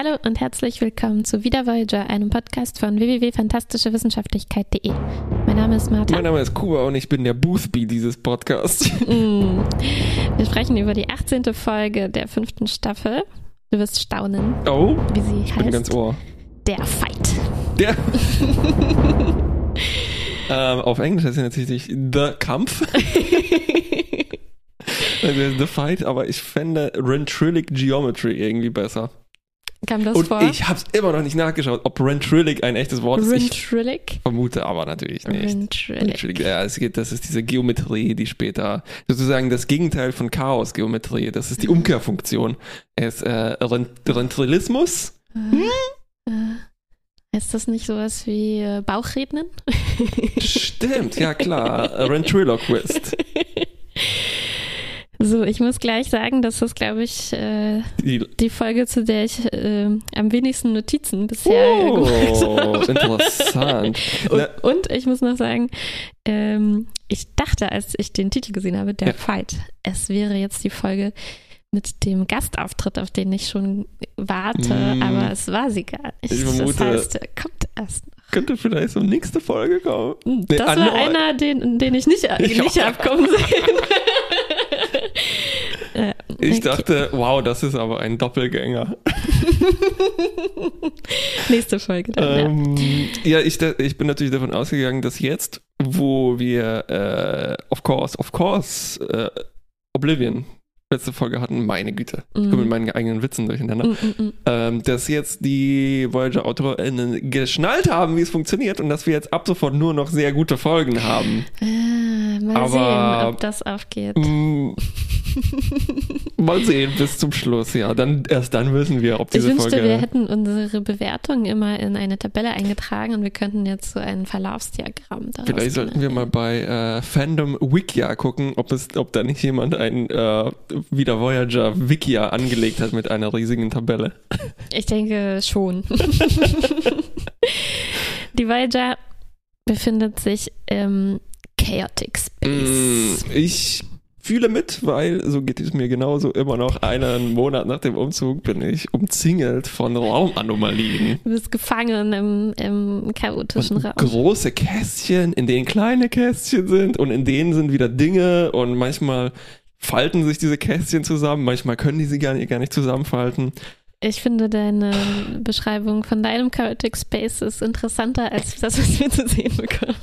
Hallo und herzlich willkommen zu Wieder Voyager, einem Podcast von www.fantastischewissenschaftlichkeit.de. Mein Name ist Martha. Mein Name ist Kuba und ich bin der Boothby dieses Podcasts. Mm. Wir sprechen über die 18. Folge der fünften Staffel. Du wirst staunen, Oh, wie sie ich bin heißt. ganz ohr. Der Fight. Der. ähm, auf Englisch heißt es natürlich The Kampf. Also The Fight, aber ich fände Rentrillic Geometry irgendwie besser. Kam das Und vor? ich habe es immer noch nicht nachgeschaut, ob Rentrillic ein echtes Wort ist. Rentrillic? vermute aber natürlich nicht. Rentrillic. Rentrillic, Ja, es geht, das ist diese Geometrie, die später sozusagen das Gegenteil von Chaos-Geometrie, das ist die Umkehrfunktion. Es ist äh, Rent Rentrillismus. Äh, Heißt das nicht sowas wie äh, Bauchrednen? Stimmt, ja klar. Ventriloquist. So, ich muss gleich sagen, dass das, glaube ich, äh, Die, die Folge, zu der ich äh, am wenigsten Notizen bisher gemacht oh, habe. interessant. Und, und ich muss noch sagen, ähm, ich dachte, als ich den Titel gesehen habe, der Ja. Fight, es wäre jetzt die Folge mit dem Gastauftritt, auf den ich schon warte, Mm. aber es war sie gar nicht. Ich vermute- das heißt, kommt erst. noch. könnte vielleicht so nächste Folge kommen. Das war Anno- einer, den, den ich nicht, Ich nicht abkommen sehen. Äh, Ich dachte, wow, das ist aber ein Doppelgänger. Nächste Folge dann, ja. Ähm, ja, ich, da- ich bin natürlich davon ausgegangen, dass jetzt, wo wir, äh, of course, of course, äh, Oblivion letzte Folge hatten, meine Güte, ich komme Mhm. mit meinen eigenen Witzen durcheinander, Mm, mm, mm. ähm, dass jetzt die Voyager-AutorInnen geschnallt haben, wie es funktioniert und dass wir jetzt ab sofort nur noch sehr gute Folgen haben. Äh, mal Aber- sehen, ob das aufgeht. Mm, mal sehen bis zum Schluss, ja. Dann, erst dann wissen wir, ob Ich diese wünschte, Folge... wir hätten unsere Bewertung immer in eine Tabelle eingetragen und wir könnten jetzt so ein Verlaufsdiagramm daraus Vielleicht sollten wir mal bei äh, Fandom Wikia gucken, ob es, ob da nicht jemand ein äh, wieder Voyager Wikia angelegt hat mit einer riesigen Tabelle. Ich denke schon. Die Voyager befindet sich im Chaotic Mm, Space. ich fühle mit, weil so geht es mir genauso. Immer noch einen Monat nach dem Umzug bin ich umzingelt von Raumanomalien. Du bist gefangen im, im chaotischen Und Raum. große Kästchen, in denen kleine Kästchen sind und in denen sind wieder Dinge und manchmal falten sich diese Kästchen zusammen, manchmal können die sie gar nicht, gar nicht zusammenfalten. Ich finde deine Beschreibung von deinem Chaotic Space ist interessanter als das, was wir zu sehen bekommen.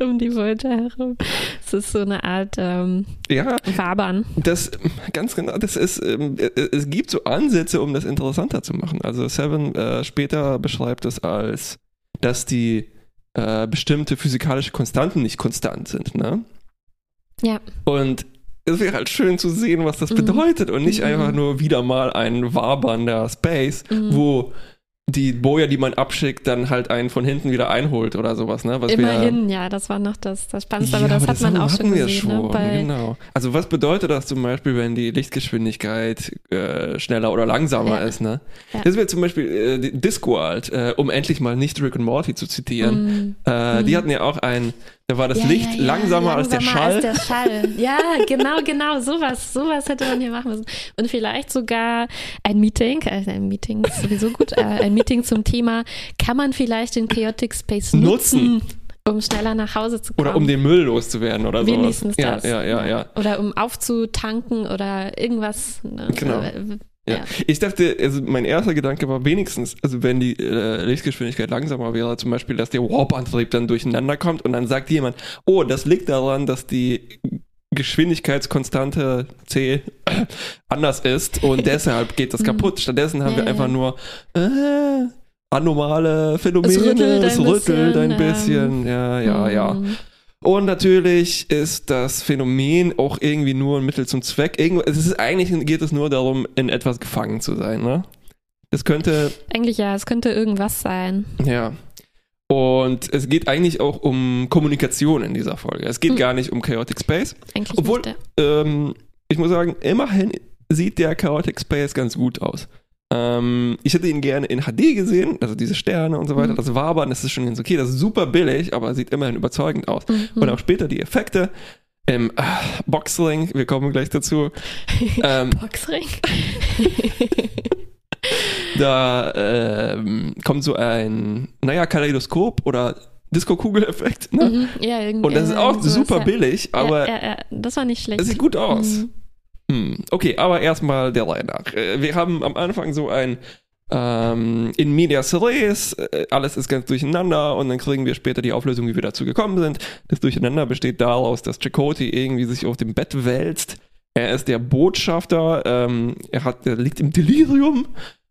um die Voyager herum. Es ist so eine Art ähm, Ja, Wabern. Das, ganz genau, das ist, ähm, äh, es gibt so Ansätze, um das interessanter zu machen. Also Seven äh, später beschreibt es als, dass die äh, bestimmte physikalische Konstanten nicht konstant sind, ne? Ja. Und es wäre halt schön zu sehen, was das Mhm. bedeutet und nicht Mhm. einfach nur wieder mal ein wabernder Space, Mhm. wo die Boja, die man abschickt, dann halt einen von hinten wieder einholt oder sowas, ne? Was wir- Immerhin, ja, das war noch das, das Spannendste, aber ja, das hat man auch schon hatten wir gesehen. Ne? Bei, genau. Also was bedeutet das zum Beispiel, wenn die Lichtgeschwindigkeit äh, schneller oder langsamer Ja. ist? Ne? Ja. Das wäre zum Beispiel äh, die Discworld, äh, um endlich mal nicht Rick and Morty zu zitieren. Mm. Äh, Die Mhm. hatten ja auch ein, da war das Ja, Licht ja, ja, langsamer, als der Schall. Als der Schall. Ja, genau, genau, sowas, sowas hätte man hier machen müssen. Und vielleicht sogar ein Meeting, also ein Meeting ist sowieso gut, äh, ein Meeting zum Thema, kann man vielleicht den Chaotic Space nutzen, Nutzen. um schneller nach Hause zu kommen? oder um den Müll loszuwerden oder sowas. Wenigstens ja, das. Ja, ja, ja. Oder um aufzutanken oder irgendwas. Ne? Genau. Ja. Ja. Ich dachte, also mein erster Gedanke war wenigstens, also wenn die äh, Lichtgeschwindigkeit langsamer wäre, zum Beispiel, dass der Warp-Antrieb dann durcheinander kommt und dann sagt jemand, oh, das liegt daran, dass die Geschwindigkeitskonstante C anders ist und deshalb geht das Mhm. kaputt. Stattdessen haben Ja, wir einfach nur äh, anomale Phänomene, Es rüttelt ein es rüttelt ein bisschen, bisschen, ja, ja, ja. Und natürlich ist das Phänomen auch irgendwie nur ein Mittel zum Zweck. Irgendwo, es ist eigentlich geht es nur darum, in etwas gefangen zu sein, ne? Es könnte, Eigentlich ja, es könnte irgendwas sein. ja. Und es geht eigentlich auch um Kommunikation in dieser Folge. Es geht Hm. gar nicht um Chaotic Space. Eigentlich Obwohl- nicht. ja. Ähm, ich muss sagen, immerhin sieht der Chaotic Space ganz gut aus. Ähm, ich hätte ihn gerne in HD gesehen, also diese Sterne und so weiter. Mhm. Das Wabern, das ist schon ganz okay. Das ist super billig, aber sieht immerhin überzeugend aus. Mhm. Und auch später die Effekte. Im äh, Boxring, wir kommen gleich dazu. ähm, Boxring. da ähm, kommt so ein, naja, Kaleidoskop oder Disco-Kugel-Effekt. Ne? Mhm, ja, irgendwie. Und das ist auch super ja. billig, aber ja, ja, ja, das war nicht schlecht. es sieht gut aus. Mhm. Hm, Okay, aber erstmal der Reihe nach. Äh, Wir haben am Anfang so ein ähm, in medias res, äh, alles ist ganz durcheinander und dann kriegen wir später die Auflösung, wie wir dazu gekommen sind. Das Durcheinander besteht daraus, dass Chakotay irgendwie sich auf dem Bett wälzt. Er ist der Botschafter, ähm, er, hat, er liegt im Delirium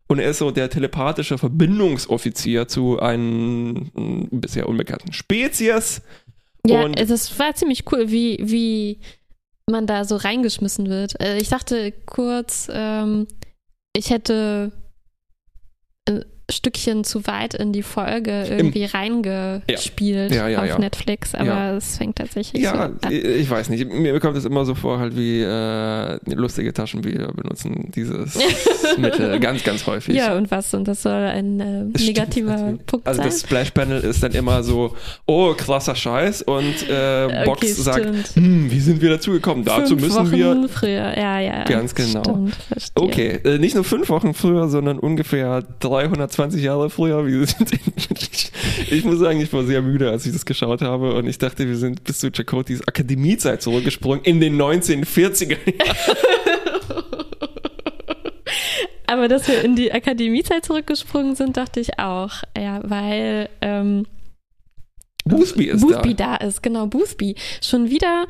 und er ist so der telepathische Verbindungsoffizier zu einem mm, bisher unbekannten Spezies. Ja, Und- das war ziemlich cool, wie, wie man da so reingeschmissen wird. Äh, Ich dachte kurz, ähm, ich hätte ein Stückchen zu weit in die Folge irgendwie reingespielt Ja, ja, auf ja. Netflix, aber es fängt tatsächlich Ja, so an. ich ich weiß nicht. Mir kommt es immer so vor, halt wie äh, lustige Taschenbücher benutzen dieses Mittel ganz, ganz häufig. Ja, und was? Und das soll ein äh, stimmt negativer natürlich. Punkt Also sein? das Splash-Panel ist dann immer so, oh, krasser Scheiß und äh, Box Okay, sagt, stimmt. hm, wie sind wir dazu gekommen? Dazu Fünf müssen Wochen wir... früher, ja, ja. Ganz genau. Stimmt. Okay, äh, nicht nur fünf Wochen früher, sondern ungefähr 320 Jahre früher. Wir sind ich, muss sagen, ich war sehr müde, als ich das geschaut habe und ich dachte, wir sind bis zu Chakotys Akademiezeit zurückgesprungen in den 1940er Jahren. Aber dass wir in die Akademiezeit zurückgesprungen sind, dachte ich auch. Ja, weil ähm, Boothby ist Boothby da. da. ist, genau, Boothby. Schon wieder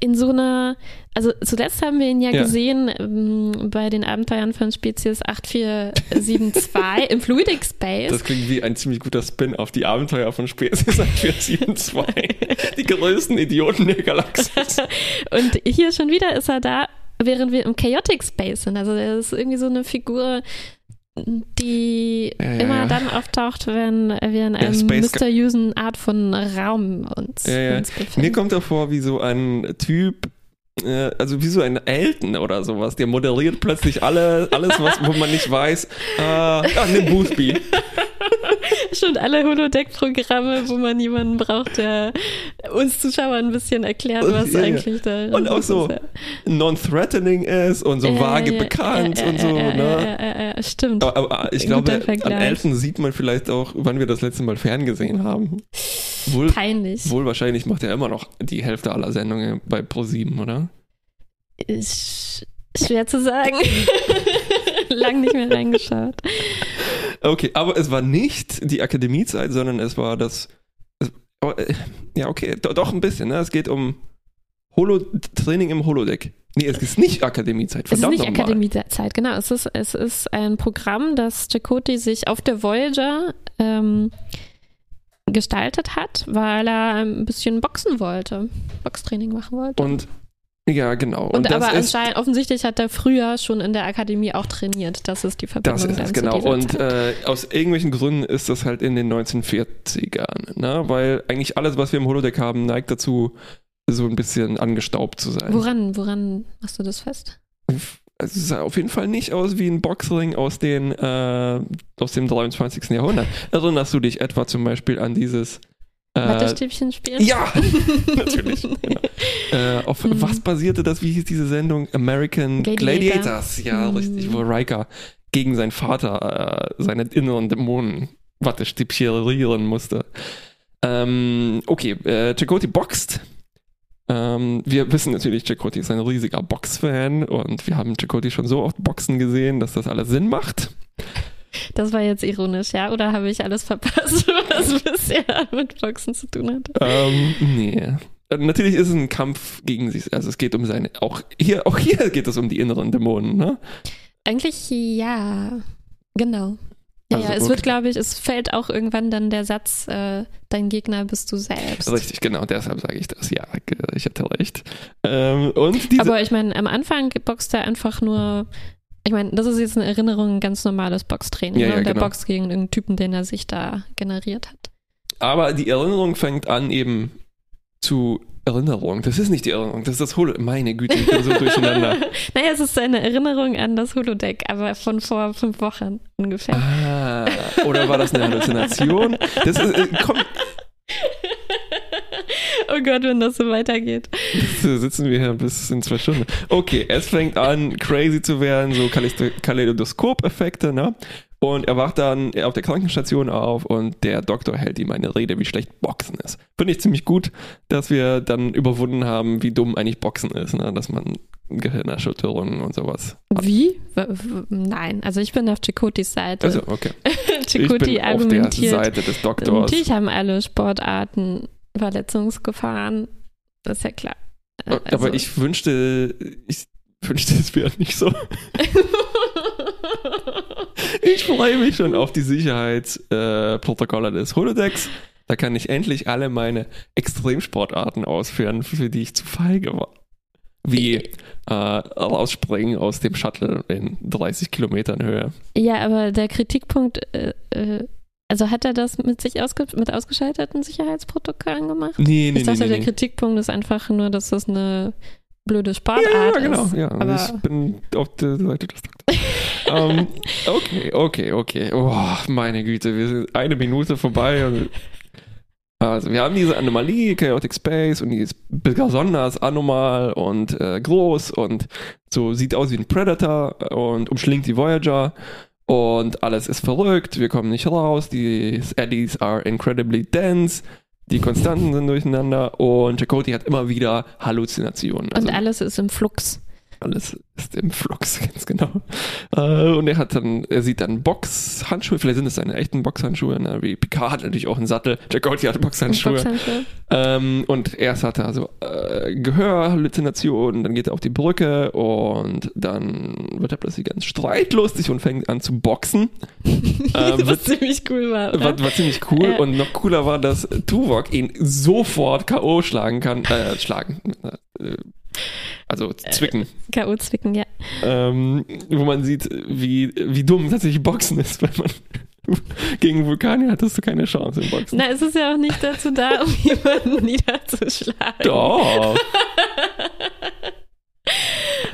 in so einer, also zuletzt haben wir ihn ja, Ja. gesehen ähm, bei den Abenteuern von Spezies 8472 im Fluidic Space. Das klingt wie ein ziemlich guter Spin auf die Abenteuer von Spezies 472. die größten Idioten der Galaxis. Und hier schon wieder ist er da, während wir im Chaotic Space sind. Also er ist irgendwie so eine Figur, die Ja, ja, immer ja. dann auftaucht, wenn wir in einem mysteriösen Art von Raum uns, uns befinden. Mir kommt er vor wie so ein Typ, äh, also wie so ein Elton oder sowas, der moderiert plötzlich alle, alles, was, wo man nicht weiß. Äh, ah, nimm Boothby. Stimmt, alle Holodeck-Programme, wo man jemanden braucht, der uns Zuschauern ein bisschen erklärt, was ja, ja. eigentlich da Und auch so non-threatening ist und so vage bekannt und so, ja, ne? Ja, ja, ja, stimmt. Aber, aber ich Guter glaube, an Vergleich. Elton sieht man vielleicht auch, wann wir das letzte Mal ferngesehen haben. Wohl, Peinlich. wohl wahrscheinlich macht er immer noch die Hälfte aller Sendungen bei Pro7, oder? Ist schwer zu sagen. Lang nicht mehr reingeschaut. Okay, aber es war nicht die Akademiezeit, sondern es war das. Es, oh, äh, ja, okay, do, doch ein bisschen. Ne? Es geht um Holo Training im Holodeck. Nee, es ist nicht Akademiezeit. Es ist Verdammt nicht. Akademiezeit, genau. Es ist, es ist ein Programm, das Chakotay sich auf der Voyager ähm, gestaltet hat, weil er ein bisschen boxen wollte, Boxtraining machen wollte. Und ja, genau. Und, Und, aber anscheinend, offensichtlich hat er früher schon in der Akademie auch trainiert. Das ist die Verbindung. das ist es, genau. Und äh, aus irgendwelchen Gründen ist das halt in den 1940ern. Ne? Weil eigentlich alles, was wir im Holodeck haben, neigt dazu, so ein bisschen angestaubt zu sein. woran, woran machst du das fest? Also es sah auf jeden Fall nicht aus wie ein Boxring aus, den, äh, aus dem 23. Jahrhundert. Erinnerst du dich etwa zum Beispiel an dieses Wattestäbchen spielen? Ja, natürlich. Genau. Äh, auf Mhm. was basierte das? Wie hieß diese Sendung? American Gladiator. Gladiators. Ja, Mhm. richtig, wo Riker gegen seinen Vater äh, seine inneren Dämonen Wattestäbcherieren musste. Ähm, okay, äh, Chakotay boxt. Ähm, wir wissen natürlich, Chakotay ist ein riesiger Boxfan und wir haben Chakotay schon so oft boxen gesehen, dass das alles Sinn macht. Das war jetzt ironisch, ja? Oder habe ich alles verpasst, was bisher mit Boxen zu tun hat? Ähm, nee. Äh, Natürlich ist es ein Kampf gegen sich. Also es geht um seine. Auch hier, auch hier geht es um die inneren Dämonen, ne? Eigentlich ja, genau. Ja, Also, ja, es okay. wird, glaube ich, es fällt auch irgendwann dann der Satz, äh, dein Gegner bist du selbst. Richtig, genau, deshalb sage ich das. Ja, ich hatte recht. Ähm, und diese. Aber ich meine, am Anfang boxt er einfach nur, ich meine, das ist jetzt eine Erinnerung, ein ganz normales Boxtraining. Ja, ne? ja, der genau. boxt gegen irgendeinen Typen, den er sich da generiert hat. aber die Erinnerung fängt an eben zu Erinnerung. Das ist nicht die Erinnerung, das ist das Holo. Meine Güte, ich bin so durcheinander. naja, es ist eine Erinnerung an das Holodeck, aber von vor fünf Wochen ungefähr. Ah, oder war das eine Halluzination? Das ist, äh, komm, oh Gott, wenn das so weitergeht. So sitzen wir hier bis in zwei Stunden. Okay, es fängt an, crazy zu werden, so Kaleido- Kaleidoskop-Effekte, ne? Und er wacht dann auf der Krankenstation auf und der Doktor hält ihm eine Rede, wie schlecht Boxen ist. Finde ich ziemlich gut, dass wir dann überwunden haben, wie dumm eigentlich Boxen ist, ne? dass man Gehirnerschütterungen und sowas. hat. Wie? Nein, also ich bin auf Chicotis Seite. Also, okay. Ich Chakoti bin auf der argumentiert. Seite des Doktors. Natürlich haben alle Sportarten Verletzungsgefahren. Das ist ja klar. Äh, Aber also- ich wünschte, ich wünschte, es wäre nicht so. Ich freue mich schon auf die Sicherheitsprotokolle äh, des Holodecks. Da kann ich endlich alle meine Extremsportarten ausführen, für die ich zu feige war. Wie äh, rausspringen aus dem Shuttle in 30 Kilometern Höhe. ja, aber der Kritikpunkt, äh, äh, also hat er das mit sich ausge mit ausgeschalteten Sicherheitsprotokollen gemacht? Nee, nee, ich dachte, nee, nee, der nee. Kritikpunkt ist einfach nur, dass das eine blöde Sportart Ja, ja, genau. ist. Ja, aber ich bin auf der Seite des Doktors. ähm, okay, okay, okay. Oh, meine Güte, wir sind eine Minute vorbei. Und, also, wir haben diese Anomalie, Chaotic Space, und die ist besonders anormal und äh, groß und so sieht aus wie ein Predator und umschlingt die Voyager. Und alles ist verrückt, wir kommen nicht raus, die Eddies are incredibly dense, die Konstanten sind durcheinander und Chakotay hat immer wieder Halluzinationen. Also und alles ist im Flux. Alles ist im Flux, ganz genau. Äh, und er hat dann, er sieht dann Boxhandschuhe, vielleicht sind es seine echten Boxhandschuhe, ne? wie Picard hat natürlich auch einen Sattel, Chakotay hat Boxhandschuhe. Boxhandschuhe. Ähm, und erst hat er also äh, Gehörhalluzinationen, dann geht er auf die Brücke und dann wird er plötzlich ganz streitlustig und fängt an zu boxen. ähm, Was wird, ziemlich cool war. oder? war, war ziemlich cool Ja. und noch cooler war, dass Tuvok ihn sofort K.O. schlagen kann, äh, schlagen, äh, also zwicken. K.O. zwicken, ja. ähm, wo man sieht, wie, wie dumm tatsächlich Boxen ist, weil man gegen Vulkanier hattest du keine Chance im Boxen. Na, es ist ja auch nicht dazu da, um jemanden niederzuschlagen. Doch.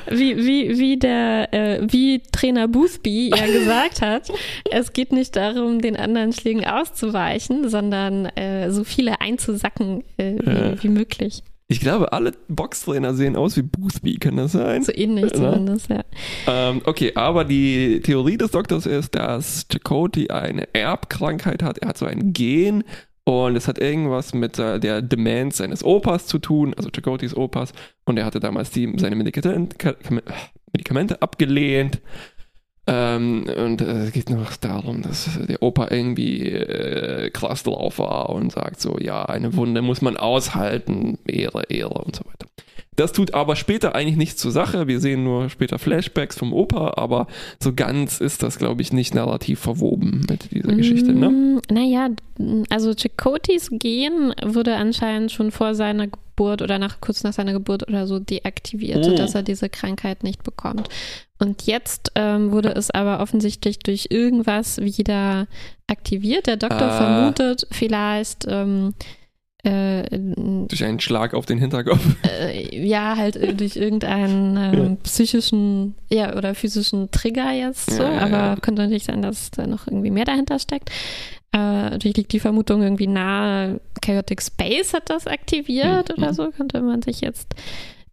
Wie, wie, wie der, äh, wie Trainer Boothby ja gesagt hat, es geht nicht darum, den anderen Schlägen auszuweichen, sondern äh, so viele einzusacken äh, wie, Ja. wie möglich. Ich glaube, alle Boxtrainer sehen aus wie Boothby, kann das sein? So ähnlich Ja. zumindest, ja. Ähm, okay, aber die Theorie des Doktors ist, dass Chakotay eine Erbkrankheit hat. Er hat so ein Gen und es hat irgendwas mit äh, der Demenz seines Opas zu tun, also Chakotays Opas. Und er hatte damals die, seine Medikamente, Medikamente abgelehnt. Ähm, und äh, es geht noch darum, dass der Opa irgendwie äh, krass war und sagt so, ja, eine Wunde muss man aushalten, Ehre, Ehre und so weiter. Das tut aber später eigentlich nichts zur Sache. Wir sehen nur später Flashbacks vom Opa, aber so ganz ist das, glaube ich, nicht narrativ verwoben mit dieser Geschichte, ne? Mm, Naja, also Chakotys Gen wurde anscheinend schon vor seiner Geburt oder nach, kurz nach seiner Geburt oder so deaktiviert, Oh. dass er diese Krankheit nicht bekommt. Und jetzt ähm, wurde es aber offensichtlich durch irgendwas wieder aktiviert. Der Doktor Ah. vermutet vielleicht, ähm, äh, Durch einen Schlag auf den Hinterkopf. äh, ja, halt äh, durch irgendeinen ähm, psychischen ja, oder physischen Trigger jetzt so, Ja, aber ja. könnte natürlich sein, dass da noch irgendwie mehr dahinter steckt. Äh, natürlich liegt die Vermutung irgendwie nahe, Chaotic Space hat das aktiviert Mhm. oder so, könnte man sich jetzt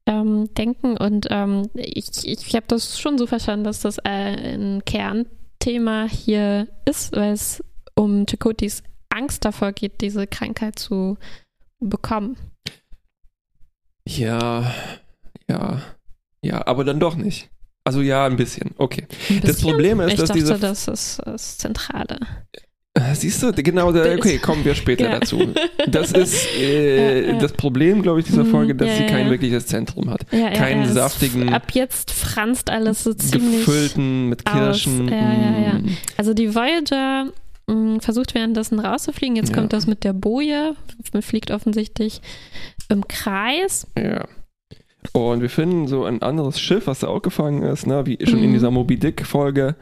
ähm, denken. Und ähm, ich, ich habe das schon so verstanden, dass das äh, ein Kernthema hier ist, weil es um Chakotys Angst davor geht, diese Krankheit zu bekommen. Ja, ja, ja, aber dann doch nicht. Also ja, ein bisschen. Okay. Ein Das bisschen? Problem ist, ich dass dachte, diese das ist das Zentrale. Siehst du, genau, da, okay, kommen wir später Ja. dazu. Das ist äh, Ja, ja. das Problem, glaube ich, dieser Mhm, Folge, dass sie kein wirkliches Zentrum hat. Keinen saftigen, Ab jetzt franzt alles so ziemlich. gefüllten mit. Kirschen. Ja, ja, ja. mm. Also die Voyager mh, versucht währenddessen rauszufliegen. Jetzt Ja. kommt das mit der Boje. Man fliegt offensichtlich im Kreis. Ja. Und wir finden so ein anderes Schiff, was da auch gefangen ist, ne? wie schon in Mhm. dieser Moby Dick-Folge.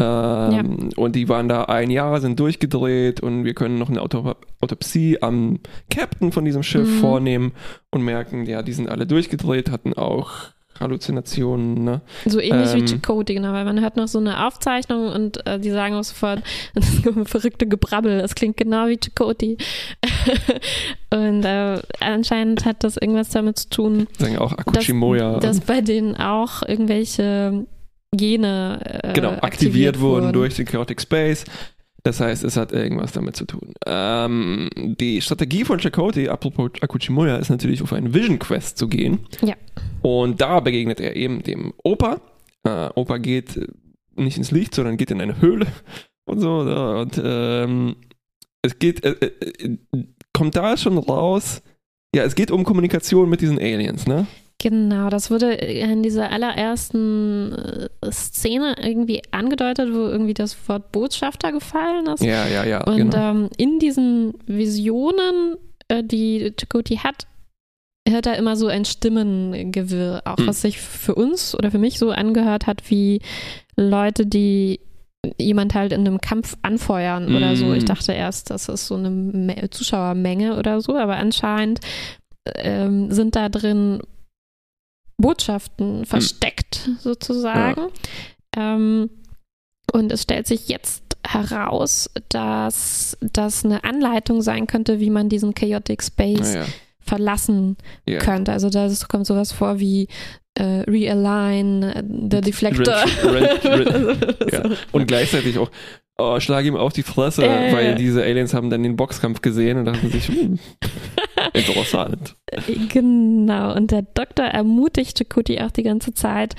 Ähm, Und die waren da ein Jahr, sind durchgedreht und wir können noch eine Auto Autopsie am Captain von diesem Schiff Mhm. vornehmen und merken, ja, die sind alle durchgedreht, hatten auch Halluzinationen. Ne? So ähnlich wie Ähm. Chakotay, genau, weil man hört noch so eine Aufzeichnung und äh, die sagen auch sofort, das ist ein verrückte Gebrabbel, das klingt genau wie Chakotay. und äh, anscheinend hat das irgendwas damit zu tun, Sagen auch Akuchimoya. dass bei denen auch irgendwelche Gene äh, genau, aktiviert, wurden durch den Chaotic Space. Das heißt, es hat irgendwas damit zu tun. Ähm, die Strategie von Chakotay, apropos Akuchimoya, ist natürlich auf einen Vision Quest zu gehen. Ja. Und da begegnet er eben dem Opa. Äh, Opa geht nicht ins Licht, sondern geht in eine Höhle und so. Und ähm, es geht, äh, äh, kommt da schon raus, ja, es geht um Kommunikation mit diesen Aliens, ne? Genau, das wurde in dieser allerersten äh, Szene irgendwie angedeutet, wo irgendwie das Wort Botschafter gefallen ist. Ja, ja, ja. Und genau. ähm, in diesen Visionen, äh, die Chakoti hat, hört er immer so ein Stimmengewirr, auch Hm. was sich für uns oder für mich so angehört hat, wie Leute, die jemand halt in einem Kampf anfeuern oder so. Ich dachte erst, das ist so eine Me Zuschauermenge oder so, aber anscheinend ähm, sind da drin Botschaften versteckt sozusagen. Ähm, und es stellt sich jetzt heraus, dass das eine Anleitung sein könnte, wie man diesen Chaotic Space Naja. verlassen Ja. könnte. Also da kommt sowas vor wie äh, Realign, äh, the Deflector. Wrench- wrench- Ja. Und gleichzeitig auch, oh, schlag ihm auf die Fresse, Ja, ja, weil ja. diese Aliens haben dann den Boxkampf gesehen und dachten sich, hm, interessant. Genau, und der Doktor ermutigt Chakoti auch die ganze Zeit,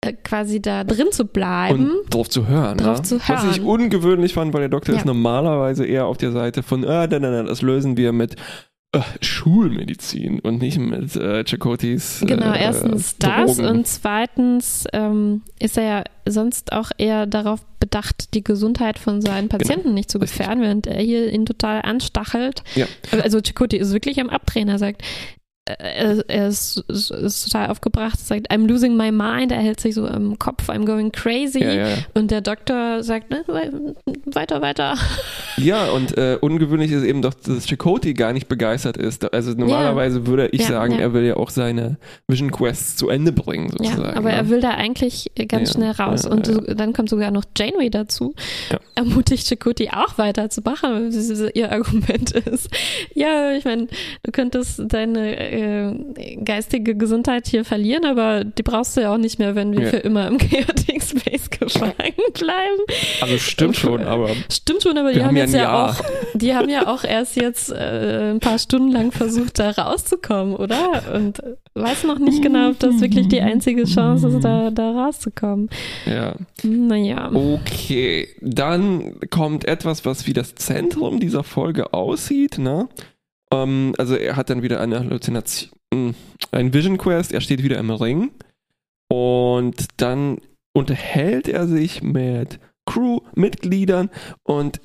äh, quasi da drin zu bleiben. Und drauf zu hören. Drauf ne? zu Was ich hören. ungewöhnlich fand, weil der Doktor Ja. ist normalerweise eher auf der Seite von, ah, nein, nein, nein, das lösen wir mit Schulmedizin und nicht mit äh, Chakotis. Genau, äh, erstens das Drogen. und zweitens ähm, ist er ja sonst auch eher darauf bedacht, die Gesundheit von seinen Patienten nicht zu Genau. Gefährden, während er hier ihn total anstachelt. Ja. Also Chakoti ist wirklich am Abdrehen. Er sagt, äh, er, er ist, ist, ist total aufgebracht, sagt, I'm losing my mind. Er hält sich so im Kopf, I'm going crazy. Ja, ja, ja. Und der Doktor sagt, ne, wei- weiter, weiter. Ja, und äh, ungewöhnlich ist eben doch, dass Chakoti gar nicht begeistert ist. Also normalerweise würde ich Ja, sagen, ja. er will ja auch seine Vision Quests zu Ende bringen, Ja, sozusagen. aber ne? er will da eigentlich ganz Ja, schnell raus. ja, und ja. so, dann kommt sogar noch Janeway dazu. Ja. Ermutigt Chakoti auch weiterzumachen. weil das ist- Ihr Argument ist, ja, ich meine, du könntest deine äh, geistige Gesundheit hier verlieren, aber die brauchst du ja auch nicht mehr, wenn wir Ja. für immer im Chaotic Space gefangen bleiben. Also stimmt schon, aber Stimmt schon, aber die haben, jetzt ja Jahr. auch, die haben ja auch erst jetzt äh, ein paar Stunden lang versucht, da rauszukommen, oder? Und äh, weiß noch nicht genau, ob das wirklich die einzige Chance ist, da, da rauszukommen. ja. Naja. Okay, dann kommt etwas, was wie das Zentrum dieser Folge aussieht, ne? Ähm, also er hat dann wieder eine Halluzination, mh, ein Vision Quest, er steht wieder im Ring. Und dann unterhält er sich mit Crewmitgliedern und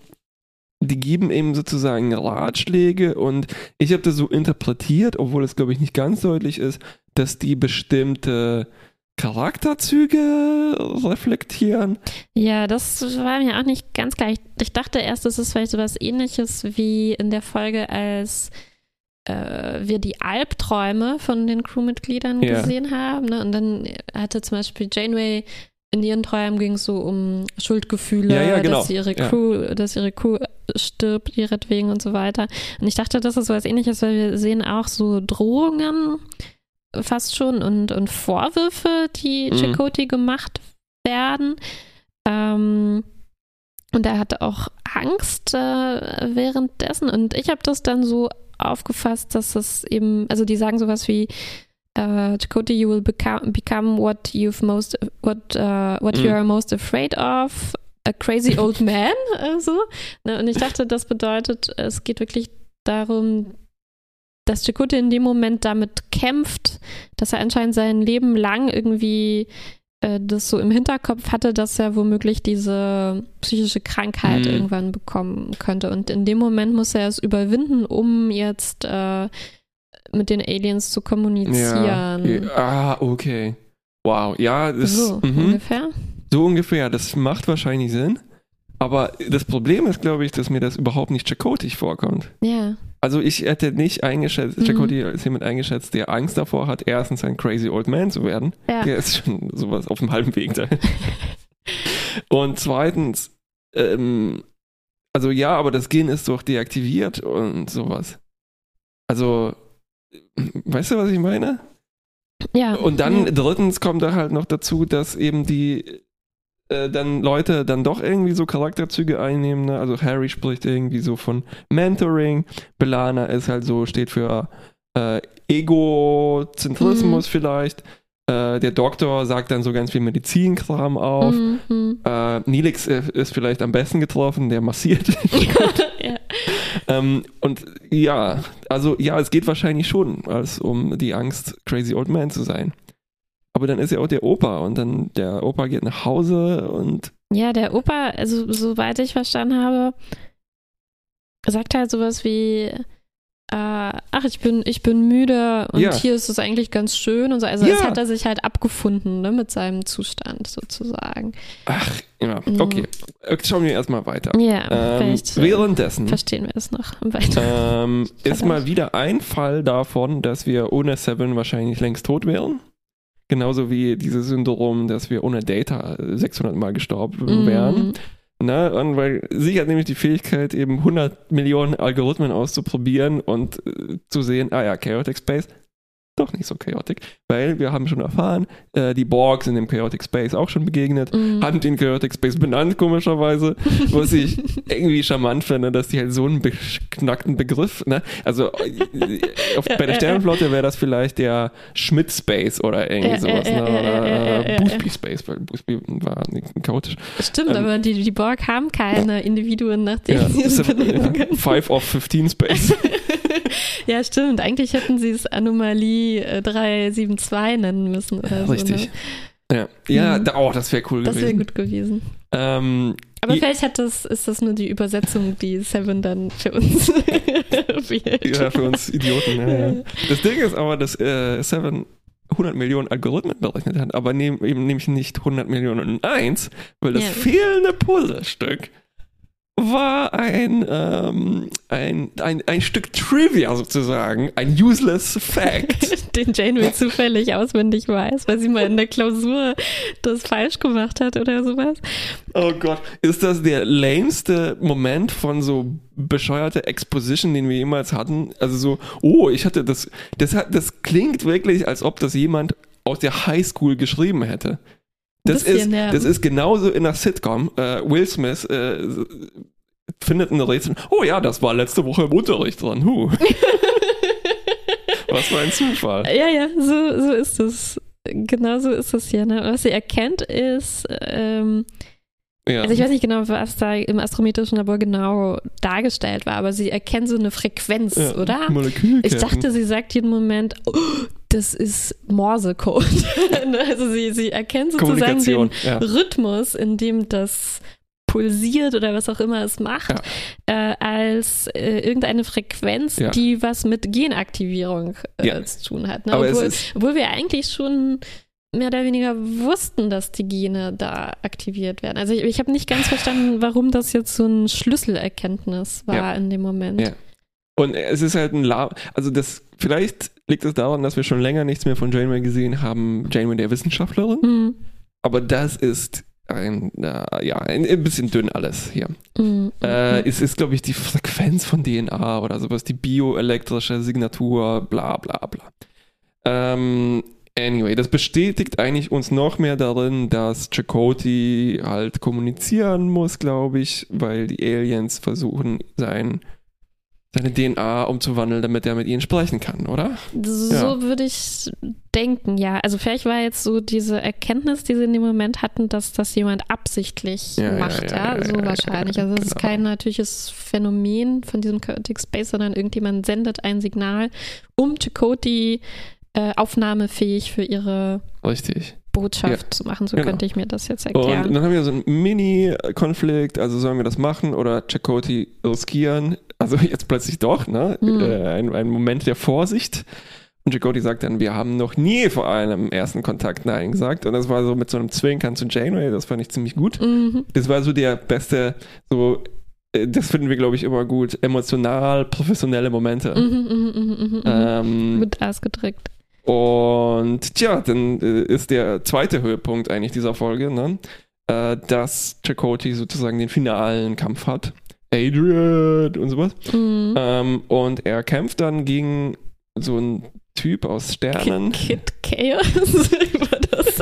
die geben ihm sozusagen Ratschläge. Und ich habe das so interpretiert, obwohl es glaube ich nicht ganz deutlich ist, dass die bestimmte Charakterzüge reflektieren. Ja, das war mir auch nicht ganz klar. Ich, ich dachte erst, es ist vielleicht so was ähnliches wie in der Folge, als äh, wir die Albträume von den Crewmitgliedern Ja. gesehen haben. Ne? Und dann hatte zum Beispiel Janeway in ihren Träumen ging es so um Schuldgefühle, Ja, ja, genau. dass ihre Ja. Crew, dass ihre Crew stirbt ihretwegen und so weiter. Und ich dachte, das ist so was ähnliches, weil wir sehen auch so Drohungen fast schon und, und Vorwürfe, die Mhm. Chakoti gemacht werden. Ähm, und er hatte auch Angst äh, währenddessen. Und ich habe das dann so aufgefasst, dass es eben, also die sagen sowas wie äh, Chakoti, you will become, become what you've most, what, uh, what you Mhm. are most afraid of. A crazy old man, äh, so. Ne, und ich dachte, das bedeutet, es geht wirklich darum, dass Chakotay in dem Moment damit kämpft, dass er anscheinend sein Leben lang irgendwie äh, das so im Hinterkopf hatte, dass er womöglich diese psychische Krankheit Mhm. irgendwann bekommen könnte. Und in dem Moment muss er es überwinden, um jetzt äh, mit den Aliens zu kommunizieren. Ja. Ah, okay. Wow, ja, das so mhm. ungefähr. so ungefähr. Das macht wahrscheinlich Sinn. Aber das Problem ist, glaube ich, dass mir das überhaupt nicht Chakotig vorkommt. Ja. Also ich hätte nicht eingeschätzt, Mhm. Chakoti ist jemand eingeschätzt, der Angst davor hat, erstens ein crazy old man zu werden. Ja. Der ist schon sowas auf dem halben Weg da. Und zweitens, ähm, also ja, aber das Gen ist doch deaktiviert und sowas. Also, weißt du, was ich meine? Ja. Und dann drittens kommt da halt noch dazu, dass eben die äh, dann Leute dann doch irgendwie so Charakterzüge einnehmen. Ne? Also Harry spricht irgendwie so von Mentoring, Belana ist halt so, steht für äh, Egozentrismus Mhm. vielleicht. Äh, der Doktor sagt dann so ganz viel Medizinkram auf. Mhm, mhm. Äh, Nilix äh, ist vielleicht am besten getroffen, der massiert. ja. ähm, und ja, also ja, es geht wahrscheinlich schon als um die Angst, Crazy Old Man zu sein. Aber dann ist ja auch der Opa und dann der Opa geht nach Hause und ja, der Opa, also soweit ich verstanden habe, sagt halt sowas wie, äh, ach, ich bin, ich bin müde und Ja. hier ist es eigentlich ganz schön und so. Also Ja. es hat er sich halt abgefunden, ne, mit seinem Zustand sozusagen. ach, ja, Mhm. okay. Äh, Schauen wir erstmal weiter. Ja, Ähm, vielleicht äh, währenddessen verstehen wir das noch weiter. ähm, ist mal wieder ein Fall davon, dass wir ohne Seven wahrscheinlich längst tot wären. Genauso wie dieses Syndrom, dass wir ohne Data 600 Mal gestorben wären. Mhm. Ne? Und weil sie hat nämlich die Fähigkeit, eben 100 Millionen Algorithmen auszuprobieren und äh, zu sehen, ah ja, Chaotic Space, doch nicht so chaotic, weil wir haben schon erfahren, äh, die Borg sind im Chaotic Space auch schon begegnet, Mhm. haben den Chaotic Space benannt, komischerweise, was ich irgendwie charmant finde, dass die halt so einen beknackten Begriff, ne? Also äh, auf, Ja, bei der Sternenflotte wäre das vielleicht der Schmidt Space oder irgendwie sowas, ne? Oder äh, Boothby Space, weil Boothby war chaotisch. Stimmt, ähm, aber die, die Borg haben keine Individuen, nach denen Ja, sie es benennen ja. Five of 15 Space. Ja, stimmt. Eigentlich hätten sie es Anomalie äh, 372 nennen müssen oder Richtig. so. Ja, ja Mhm. oh, das wäre cool Ne? Das wäre gewesen. gut gewesen. Ähm, Aber vielleicht hat das, ist das nur die Übersetzung, die Seven dann für uns wählt. ja, für uns Idioten. Ja, ja. Das Ding ist aber, dass äh, Seven 100 Millionen Algorithmen berechnet hat, aber nehm, eben nämlich nicht 100 Millionen und eins, weil das Ja. fehlende Puzzlestück war ein, ähm, ein, ein, ein Stück Trivia sozusagen, ein useless Fact. Den Janeway zufällig auswendig weiß, weil sie mal in der Klausur das falsch gemacht hat oder sowas. Oh Gott, ist das der lameste Moment von so bescheuerte Exposition, den wir jemals hatten? Also so, oh, ich hatte das, das das klingt wirklich, als ob das jemand aus der Highschool geschrieben hätte. Das Bisschen, ist, ja. das ist genauso in der Sitcom. Äh, Will Smith äh, findet ein Rätsel. Oh ja, das war letzte Woche im Unterricht dran. Huh. Was für ein Zufall. Ja, ja, so, so ist es. Genau so ist es hier. Ne? Was sie erkennt ist, ähm, Ja. also ich weiß nicht genau, was da im astrometrischen Labor genau dargestellt war, aber sie erkennt so eine Frequenz, Ja, oder? Molekülketten. Ich dachte, sie sagt jeden Moment, oh, das ist Morsecode. Ne, also sie, sie erkennt sozusagen den Ja. Rhythmus, in dem das pulsiert oder was auch immer es macht, äh, als äh, irgendeine Frequenz, Ja. die was mit Genaktivierung äh, Ja. zu tun hat. Ne? Obwohl, obwohl wir eigentlich schon mehr oder weniger wussten, dass die Gene da aktiviert werden. Also ich, ich habe nicht ganz verstanden, warum das jetzt so ein Schlüsselerkenntnis war Ja. in dem Moment. Ja. Und es ist halt ein La also das vielleicht liegt es daran, dass wir schon länger nichts mehr von Janeway gesehen haben, Janeway der Wissenschaftlerin, Hm. aber das ist ein, äh, ja, ein, ein bisschen dünn alles hier. Hm, Äh, hm. es ist, glaube ich, die Frequenz von DNA oder sowas, die bioelektrische Signatur, bla bla bla. Ähm, anyway, das bestätigt eigentlich uns noch mehr darin, dass Chakotay halt kommunizieren muss, glaube ich, weil die Aliens versuchen, sein, seine DNA umzuwandeln, damit er mit ihnen sprechen kann, oder? So Ja. würde ich denken, ja. Also vielleicht war jetzt so diese Erkenntnis, die sie in dem Moment hatten, dass das jemand absichtlich Ja, macht, ja, ja, so wahrscheinlich. Also es ist genau. kein natürliches Phänomen von diesem Chaotic Space, sondern irgendjemand sendet ein Signal, um Chakotay äh, aufnahmefähig für ihre Richtig. Botschaft zu machen. So genau. könnte ich mir das jetzt Und erklären. dann haben wir so einen Mini-Konflikt, also sollen wir das machen oder Chakotay riskieren? Also jetzt plötzlich doch, ne? Hm. Äh, ein, ein Moment der Vorsicht. Und Chakotay sagt dann, wir haben noch nie vor einem ersten Kontakt Nein gesagt. Und das war so mit so einem Zwinkern zu Janeway, das fand ich ziemlich gut. Mhm. Das war so der beste, so, äh, das finden wir, glaube ich, immer gut, emotional, professionelle Momente. Mhm, mhm, mhm, mhm, mhm. Ähm, Gut ausgedrückt. Und tja, dann äh, ist der zweite Höhepunkt eigentlich dieser Folge, ne? äh, dass Chakotay sozusagen den finalen Kampf hat. Adrian und sowas. Mhm. Ähm, und er kämpft dann gegen so einen Typ aus Sternen. Kid Chaos,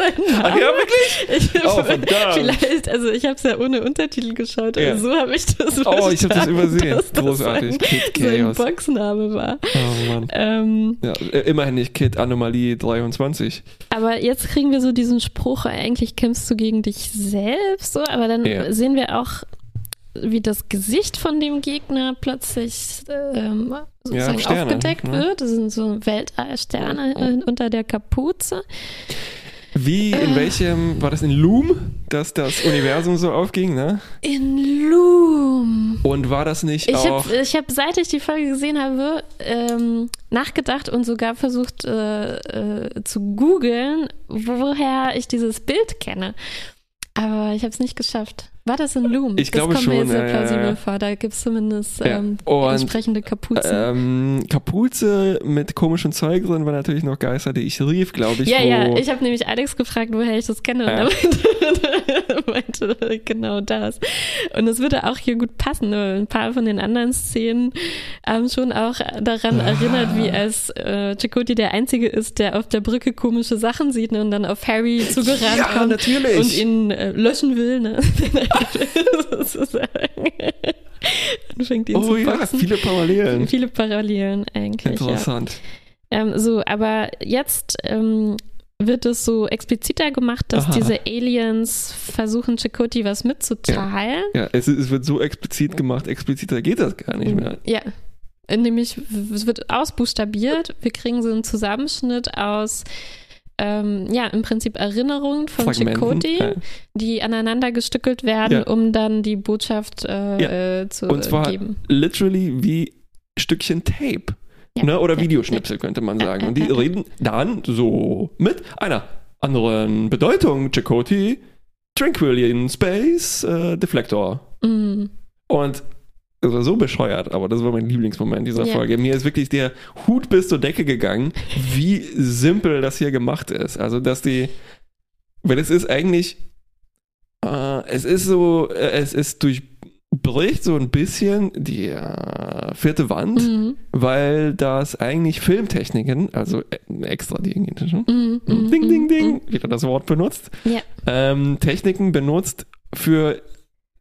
war das sein Name? Ach ja, wirklich? Ich, Oh, verdammt. Vielleicht, also ich habe es ja ohne Untertitel geschaut, Ja. aber so habe ich das Oh, ich habe das übersehen. dass das Großartig. Sein, Kid sein Chaos. Boxname war. Oh Mann. Ähm, Ja, äh, immerhin nicht Kid Anomalie 23. aber jetzt kriegen wir so diesen Spruch, eigentlich kämpfst du gegen dich selbst, so, aber dann Ja. sehen wir auch, wie das Gesicht von dem Gegner plötzlich ähm, sozusagen Sterne, aufgedeckt ne? wird. Das sind so Weltallsterne äh, unter der Kapuze. Wie, in welchem, war das in Loom, dass das Universum so aufging, ne? In Loom. Und war das nicht Ich auch. habe, ich hab, seit ich die Folge gesehen habe, ähm, nachgedacht und sogar versucht äh, äh, zu googeln, woher ich dieses Bild kenne. Aber ich habe es nicht geschafft. War das in Loom? Ich glaube das kommt mir schon, sehr ja, ja, plausibel ja. vor. Da gibt es zumindest Ja. ähm, Und, entsprechende Kapuzen. Ähm, Kapuze mit komischem Zeug drin war natürlich noch Geister, die ich rief, glaube ich. ja, ja, ich habe nämlich Alex gefragt, woher ich das kenne. Und Ja. er meinte, genau das. Und es würde auch hier gut passen. weil Ein paar von den anderen Szenen haben schon auch daran Ah. erinnert, wie als äh, Chakoti der Einzige ist, der auf der Brücke komische Sachen sieht ne, und dann auf Harry zugerannt ja, kommt natürlich. und ihn äh, löschen will. Ne? Sozusagen. fängt ihn oh zu ja, boxen. viele Parallelen. Viele Parallelen eigentlich. Ja. Interessant. Ähm, so, aber jetzt ähm, wird es so expliziter gemacht, dass Aha. diese Aliens versuchen, Chakoti was mitzuteilen. Ja, es, es wird so explizit gemacht, expliziter geht das gar nicht mehr. Ja. Nämlich, es wird ausbuchstabiert. Wir kriegen so einen Zusammenschnitt aus, ähm, ja, im Prinzip Erinnerungen von. Chakoti, Ja. die aneinander gestückelt werden, Ja. um dann die Botschaft äh, äh, zu Und zwar geben. literally wie Stückchen Tape. Ja. Ne? Oder Ja. Videoschnipsel könnte man Ja, sagen. ja, Und die ja, ja. reden dann so mit einer anderen Bedeutung. Chakoti, Tranquilian Space, äh, Deflektor. Mm. Und das war so bescheuert, aber das war mein Lieblingsmoment dieser Ja. Folge. Mir ist wirklich der Hut bis zur Decke gegangen, wie simpel das hier gemacht ist. Also, dass die, weil es ist eigentlich, äh, es ist so, äh, es ist durchbricht so ein bisschen die äh, vierte Wand, Mm. weil das eigentlich Filmtechniken, also äh, extra die englische, Mm. Mm. Ding, ding, Mm. ding, wieder das Wort benutzt, Ja. ähm, Techniken benutzt für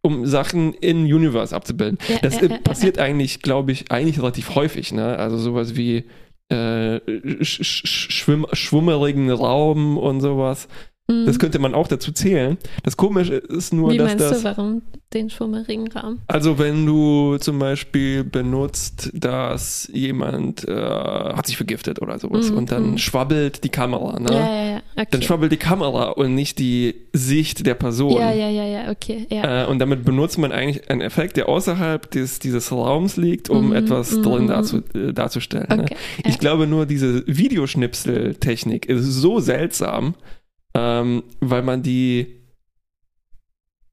um Sachen in Universe abzubilden. Ja, Das ja, äh, ja, passiert eigentlich, glaube ich, eigentlich relativ häufig. Ne? Also sowas wie äh, sch sch schwimm schwummerigen Raum und sowas. Mm. Das könnte man auch dazu zählen. Das Komische ist nur, Wie dass meinst das. du, warum den schummerigen Raum? Also wenn du zum Beispiel benutzt, dass jemand äh, hat sich vergiftet oder sowas Mhm, und dann mhm. schwabbelt die Kamera, ne? Ja, ja, ja. Okay. Dann schwabbelt die Kamera und nicht die Sicht der Person. ja, ja, ja, ja, okay. Ja. Äh, und damit benutzt man eigentlich einen Effekt, der außerhalb des, dieses Raums liegt, um Mhm, etwas mhm, drin mhm. darzu, äh, darzustellen. Ne? okay. Ich ja. glaube nur, diese Videoschnipsel-Technik ist so seltsam, ähm, weil man die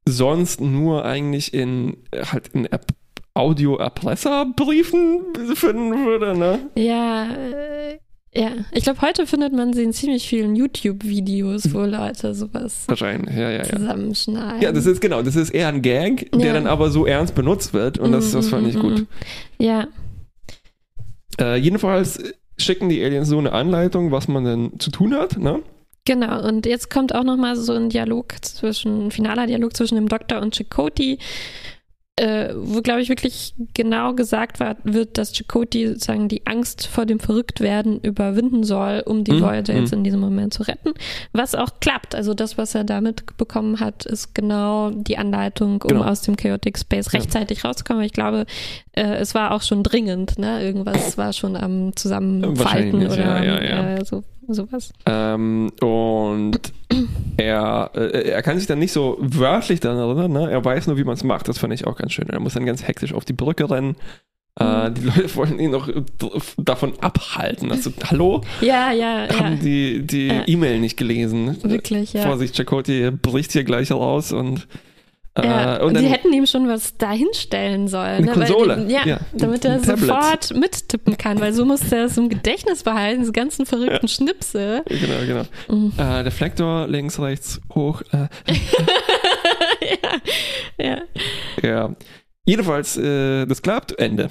sonst nur eigentlich in halt in App Audio-Erpresserbriefen finden würde, ne? Ja, äh, ja. Ich glaube, heute findet man sie in ziemlich vielen YouTube-Videos, wo Leute sowas Wahrscheinlich, ja, ja, ja. zusammenschneiden. Ja, das ist genau, das ist eher ein Gag, der Ja. dann aber so ernst benutzt wird und das, das fand ich Mm, mm, gut. mm. Ja, Äh, jedenfalls schicken die Aliens so eine Anleitung, was man denn zu tun hat, ne? Genau. Und jetzt kommt auch noch mal so ein Dialog zwischen, ein finaler Dialog zwischen dem Doktor und Chakoti, äh, wo, glaube ich, wirklich genau gesagt war, wird, dass Chakoti sozusagen die Angst vor dem Verrücktwerden überwinden soll, um die Mhm, Voyager jetzt mhm. in diesem Moment zu retten. Was auch klappt. Also das, was er damit bekommen hat, ist genau die Anleitung, um Genau. aus dem Chaotic Space Ja. rechtzeitig rauszukommen. Ich glaube, äh, es war auch schon dringend. Ne? Irgendwas war schon am Zusammenfalten oder ja, ja, ja. Äh, so, sowas. Ähm, und er, äh, er kann sich dann nicht so wörtlich daran erinnern, ne? er weiß nur, wie man es macht. Das fand ich auch ganz schön. Er muss dann ganz hektisch auf die Brücke rennen. Äh, die Leute wollen ihn noch davon abhalten. Also, hallo? Ja, ja, ja. Haben die die Ja. E-Mail nicht gelesen? Wirklich, ja. Vorsicht, Chakoti bricht hier gleich raus und, äh, Ja, und und sie hätten ihm schon was dahinstellen sollen. Eine ne? Konsole, Die, ja, ja, damit er sofort mittippen kann, weil so muss er es im Gedächtnis behalten, diese ganzen verrückten Schnipsel. Genau, genau. Mhm. Äh, Deflektor links, rechts, hoch. Äh, ja, ja. ja. Jedenfalls, äh, das klappt, Ende.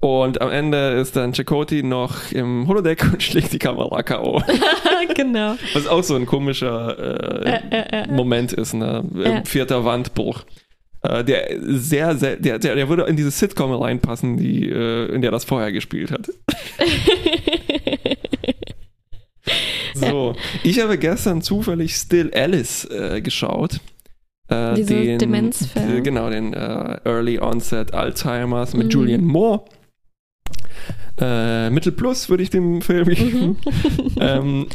Und am Ende ist dann Chakoti noch im Holodeck und schlägt die Kamera K.O. genau. Was auch so ein komischer äh, Äh, äh, äh. Moment ist, ne? Vierter Wandbruch. Äh, der sehr, sehr, der, der, der würde in diese Sitcom reinpassen, die, äh, in der das vorher gespielt hat. So, ich habe gestern zufällig Still Alice äh, geschaut. Äh, Diese Demenzfilm. äh, Genau, den äh, Early Onset Alzheimer's mit Mhm. Julian Moore. Äh, Mittel Plus würde ich dem Film geben. Mhm. ähm,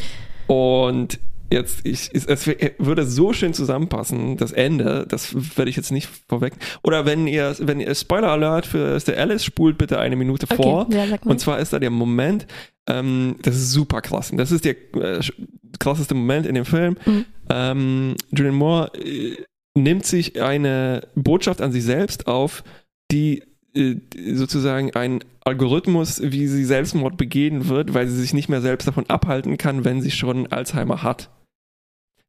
und jetzt, ich, es, würde so schön zusammenpassen, das Ende, das werde ich jetzt nicht vorweg. Oder wenn ihr, wenn ihr Spoiler Alert für Still Alice spult bitte eine Minute vor. Okay, ja, sag mal. Und zwar ist da der Moment, ähm, das ist super krass. Und Das ist der äh, krasseste Moment in dem Film. Mhm. Ähm, Julian Moore äh, nimmt sich eine Botschaft an sich selbst auf, die sozusagen ein Algorithmus, wie sie Selbstmord begehen wird, weil sie sich nicht mehr selbst davon abhalten kann, wenn sie schon Alzheimer hat.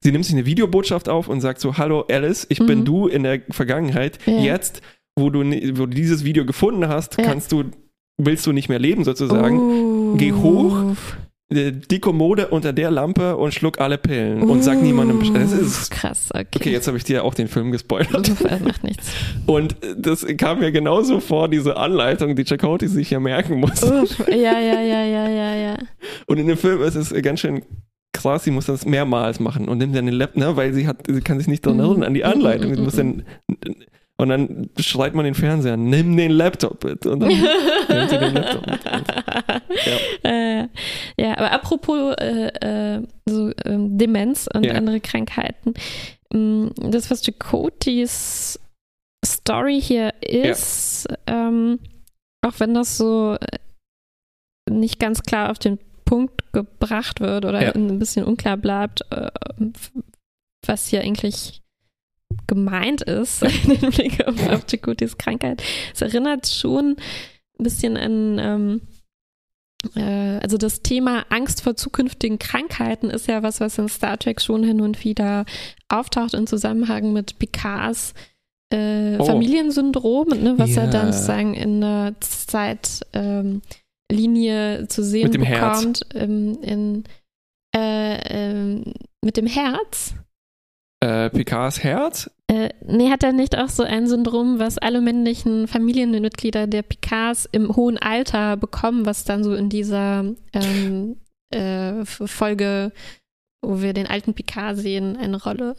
Sie nimmt sich eine Videobotschaft auf und sagt so, hallo Alice, ich bin Mhm. du in der Vergangenheit. Ja. Jetzt, wo du, wo du dieses Video gefunden hast, Ja. kannst du, willst du nicht mehr leben sozusagen. Oh. geh hoch. Die Kommode unter der Lampe und schluck alle Pillen und sag niemandem Bescheid. Das ist, krass, okay. okay, jetzt habe ich dir auch den Film gespoilert. Das macht nichts. Und das kam mir genauso vor, diese Anleitung, die Chakotay sich ja merken muss. Uff, ja, ja, ja, ja, ja, ja. Und in dem Film ist es ganz schön krass, sie muss das mehrmals machen und nimmt dann den Laptop, ne, weil sie hat, sie kann sich nicht daran Mhm. erinnern, an die Anleitung. Sie Mhm, muss dann, und dann schreit man den Fernseher, nimm den Laptop bitte. Und dann nimmt sie den Laptop mit. Ja. Äh, ja, aber apropos äh, äh, so ähm, Demenz und Ja. andere Krankheiten, mh, das, was Jacotis Story hier ist, ähm, auch wenn das so äh, nicht ganz klar auf den Punkt gebracht wird oder Ja. ein bisschen unklar bleibt, äh, was hier eigentlich gemeint ist im Blick auf, auf Jacotis Krankheit. Es erinnert schon ein bisschen an ähm, äh, also das Thema Angst vor zukünftigen Krankheiten ist ja was, was in Star Trek schon hin und wieder auftaucht im Zusammenhang mit Picards äh, Oh. Familiensyndrom, ne, was er Ja. dann sozusagen in der Zeitlinie ähm, zu sehen Mit dem Herz. bekommt. Ähm, in, äh, ähm, mit dem Herz. Äh, Picards Herz? Äh, nee, hat er nicht auch so ein Syndrom, was alle männlichen Familienmitglieder der Picards im hohen Alter bekommen, was dann so in dieser ähm, äh, Folge, wo wir den alten Picard sehen, eine Rolle,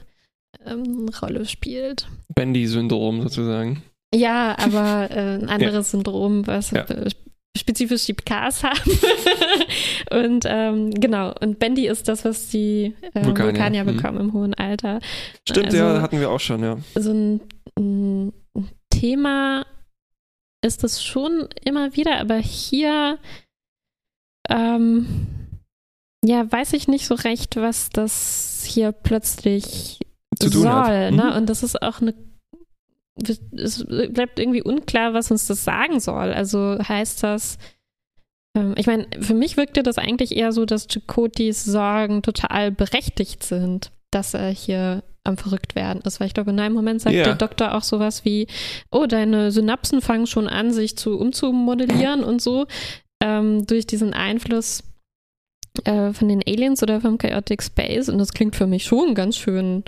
ähm, Rolle spielt. Bendy-Syndrom sozusagen. Ja, aber äh, ein anderes Syndrom, was Ja. Spezifisch die Picards haben. und ähm, genau, und Bendy ist das, was die äh, Vulkanier, Vulkanier, mhm. bekommen im hohen Alter. Stimmt, Also- ja, hatten wir auch schon, ja. so ein, ein Thema ist das schon immer wieder, aber hier ähm, ja, weiß ich nicht so recht, was das hier plötzlich Zu tun soll. hat. Ne? Mhm. Und das ist auch eine es bleibt irgendwie unklar, was uns das sagen soll. Also heißt das, ähm, ich meine, für mich wirkte das eigentlich eher so, dass Chakotis Sorgen total berechtigt sind, dass er hier am verrückt werden ist. Weil ich glaube, in einem Moment sagt Ja. der Doktor auch sowas wie, oh, deine Synapsen fangen schon an, sich zu umzumodellieren und so, ähm, durch diesen Einfluss äh, von den Aliens oder vom Chaotic Space. Und das klingt für mich schon ganz schön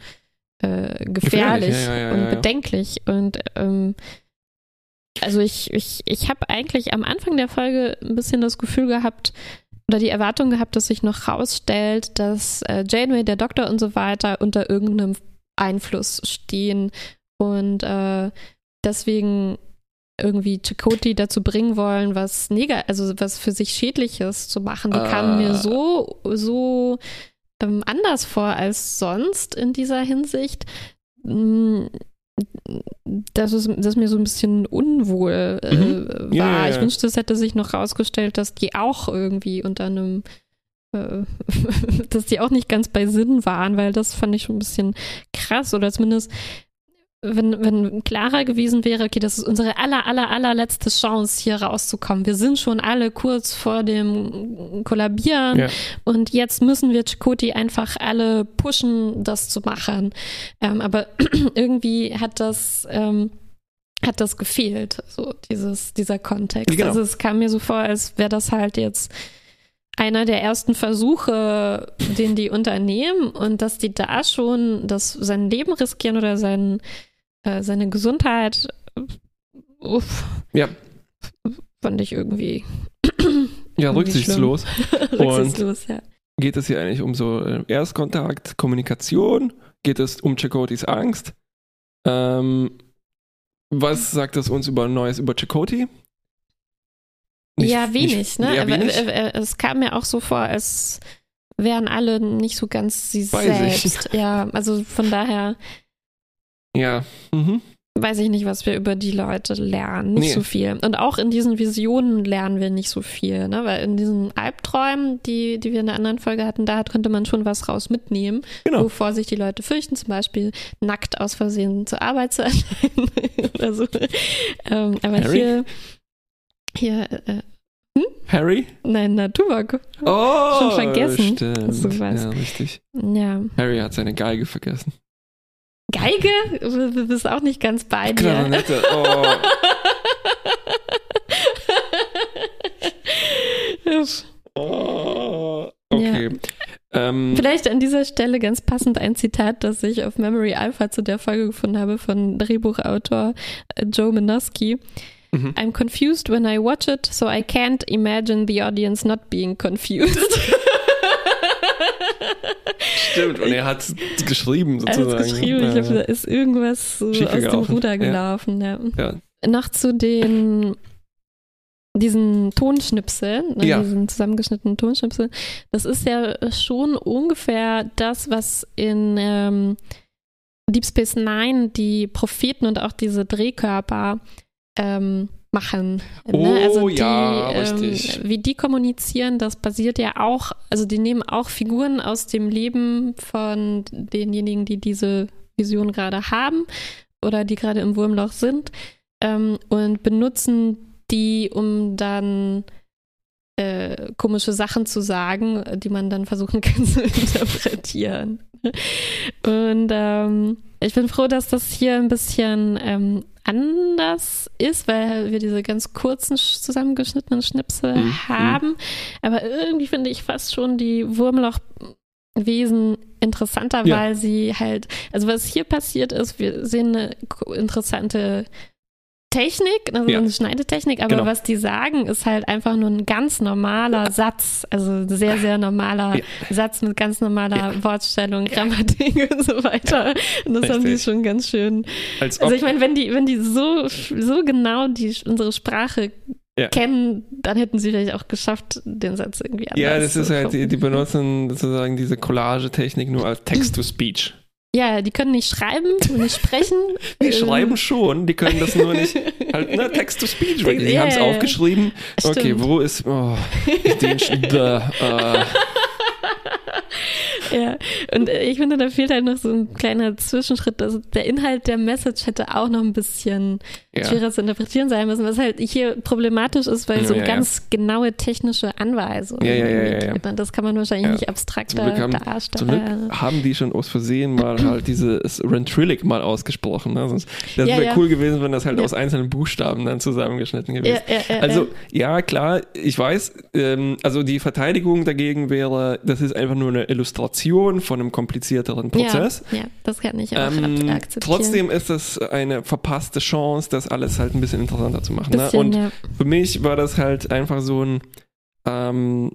äh, gefährlich, Gefährlich, ja, ja, und bedenklich. Und ähm, also ich, ich, ich habe eigentlich am Anfang der Folge ein bisschen das Gefühl gehabt, oder die Erwartung gehabt, dass sich noch rausstellt, dass äh, Janeway, der Doktor und so weiter unter irgendeinem Einfluss stehen und äh, deswegen irgendwie Chakoti dazu bringen wollen, was nega also was für sich Schädliches zu machen. Die kamen mir Ah. so, so ähm, anders vor als sonst in dieser Hinsicht. Mm, Das ist, das ist mir so ein bisschen unwohl äh, Mhm. war. Ja, ja, ja. Ich wünschte, es hätte sich noch rausgestellt, dass die auch irgendwie unter einem äh, dass die auch nicht ganz bei Sinn waren, weil das fand ich schon ein bisschen krass oder zumindest wenn, wenn klarer gewesen wäre, okay, das ist unsere aller, aller, allerletzte Chance, hier rauszukommen. Wir sind schon alle kurz vor dem Kollabieren Ja. und jetzt müssen wir Chakoti einfach alle pushen, das zu machen. Ähm, aber irgendwie hat das ähm, hat das gefehlt, so dieses, dieser Kontext. Genau. Also es kam mir so vor, als wäre das halt jetzt einer der ersten Versuche, den die unternehmen und dass die da schon das, sein Leben riskieren oder sein, äh, seine Gesundheit, uff, Ja. fand ich irgendwie Ja, Irgendwie rücksichtslos. rücksichtslos, ja. Geht es hier eigentlich um so äh, Erstkontakt, Kommunikation? Geht es um Chakotis Angst? Ähm, was sagt das uns über Neues über Chakoti? Nicht- ja, wenig, nicht- ne? Aber, wenig. äh, äh, es kam mir auch so vor, als wären alle nicht so ganz sie sich. selbst. Ja, also von daher ja. Mhm. weiß ich nicht, was wir über die Leute lernen. Nicht Nee. so viel. Und auch in diesen Visionen lernen wir nicht so viel, ne? Weil in diesen Albträumen, die, die wir in der anderen Folge hatten, da konnte man schon was raus mitnehmen, Genau. wovor sich die Leute fürchten, zum Beispiel nackt aus Versehen zur Arbeit zu erscheinen oder so. Ähm, aber Harry? hier, hier, äh, Harry? nein, na, Tuvok. Oh, Schon vergessen, Stimmt. weißt. Ja, richtig. Ja. Harry hat seine Geige vergessen. Geige? Du bist auch nicht ganz bei dir. Klarinette. Oh. oh. Okay. Ähm, Vielleicht an dieser Stelle ganz passend ein Zitat, das ich auf Memory Alpha zu der Folge gefunden habe von Drehbuchautor äh, Joe Minosky. Mhm. I'm confused when I watch it, so I can't imagine the audience not being confused. Stimmt, und er hat geschrieben Alles sozusagen. geschrieben. Ich glaube, da ist irgendwas so aus dem. Ruder Ja. gelaufen. Ja. Ja. Noch zu den diesen Tonschnipseln, ne, Ja. diesen zusammengeschnittenen Tonschnipseln. Das ist ja schon ungefähr das, was in ähm, Deep Space Nine die Propheten und auch diese Drehkörper ähm, machen. ne? Oh, ja, ähm, richtig. wie die kommunizieren, das basiert ja auch, also die nehmen auch Figuren aus dem Leben von denjenigen, die diese Vision gerade haben oder die gerade im Wurmloch sind ähm, und benutzen die, um dann äh, komische Sachen zu sagen, die man dann versuchen kann zu interpretieren. Und ähm, ich bin froh, dass das hier ein bisschen ähm, anders ist, weil wir diese ganz kurzen, sch- zusammengeschnittenen Schnipsel Mhm. haben. Aber irgendwie finde ich fast schon die Wurmlochwesen interessanter, Ja. weil sie halt, also was hier passiert ist, wir sehen eine interessante Technik, also Ja. eine Schneidetechnik, aber Genau. was die sagen, ist halt einfach nur ein ganz normaler Satz, also ein sehr, sehr normaler Ja. Satz mit ganz normaler Wortstellung, Grammatik und so weiter. Und das haben die Richtig. schon ganz schön. Als Also ich meine, wenn die, wenn die so, so genau die, unsere Sprache Ja. kennen, dann hätten sie vielleicht auch geschafft, den Satz irgendwie anders ja, das ist zu halt, die, die benutzen sozusagen diese Collage-Technik nur als Text-to-Speech. Ja, die können nicht schreiben und nicht sprechen. Die Ähm, schreiben schon, die können das nur nicht. Halt, ne, Text-to-Speech. wirklich. Die Ja, haben es aufgeschrieben. Okay, Stimmt. wo ist. Oh, den. Äh, Ja, und äh, ich finde, da fehlt halt noch so ein kleiner Zwischenschritt. Also der Inhalt der Message hätte auch noch ein bisschen ja. schwerer zu interpretieren sein müssen, was halt hier problematisch ist, weil so Ja, ja, ja. ganz genaue technische Anweisungen. Ja, ja, ja, ja. Das kann man wahrscheinlich nicht Zum abstrakter Glück haben- Zum darstellen. Glück haben die schon aus Versehen mal halt dieses Rentrillic mal ausgesprochen. Ne? Sonst, das wäre cool gewesen, wenn das halt aus einzelnen Buchstaben dann zusammengeschnitten gewesen ja, Also, ja, klar, ich weiß, ähm, also die Verteidigung dagegen wäre, das ist einfach nur eine Illustration von einem komplizierteren Prozess. Ja, ja, das kann ich auch Ähm, akzeptieren. trotzdem ist das eine verpasste Chance, das alles halt ein bisschen interessanter zu machen. Ne? bisschen, Und ja. für mich war das halt einfach so ein, ähm,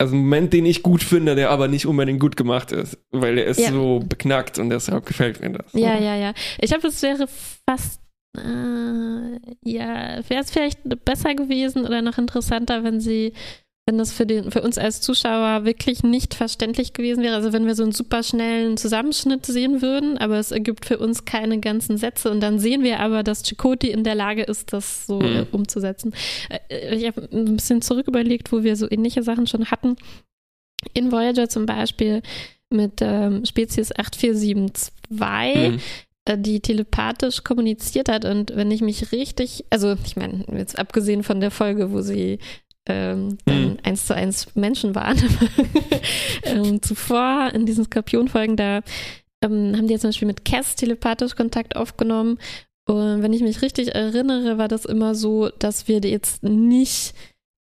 also ein Moment, den ich gut finde, der aber nicht unbedingt gut gemacht ist, weil er ist Ja. so beknackt und deshalb gefällt mir das. Ja, ja, ja. Ich glaube, es wäre fast, äh, ja, wäre es vielleicht besser gewesen oder noch interessanter, wenn sie, wenn das für, den, für uns als Zuschauer wirklich nicht verständlich gewesen wäre. Also wenn wir so einen super schnellen Zusammenschnitt sehen würden, aber es ergibt für uns keine ganzen Sätze und dann sehen wir aber, dass Chakoti in der Lage ist, das so Mhm. äh, umzusetzen. Äh, ich habe ein bisschen zurück überlegt, wo wir so ähnliche Sachen schon hatten. In Voyager zum Beispiel mit ähm, Spezies 8472 Mhm. äh, die telepathisch kommuniziert hat. Und wenn ich mich richtig, also ich meine, jetzt abgesehen von der Folge, wo sie ähm, dann Mhm. eins zu eins Menschen waren, ähm, zuvor in diesen Skorpionfolgen, da ähm, haben die jetzt zum Beispiel mit Cass telepathisch Kontakt aufgenommen. Und wenn ich mich richtig erinnere, war das immer so, dass wir jetzt nicht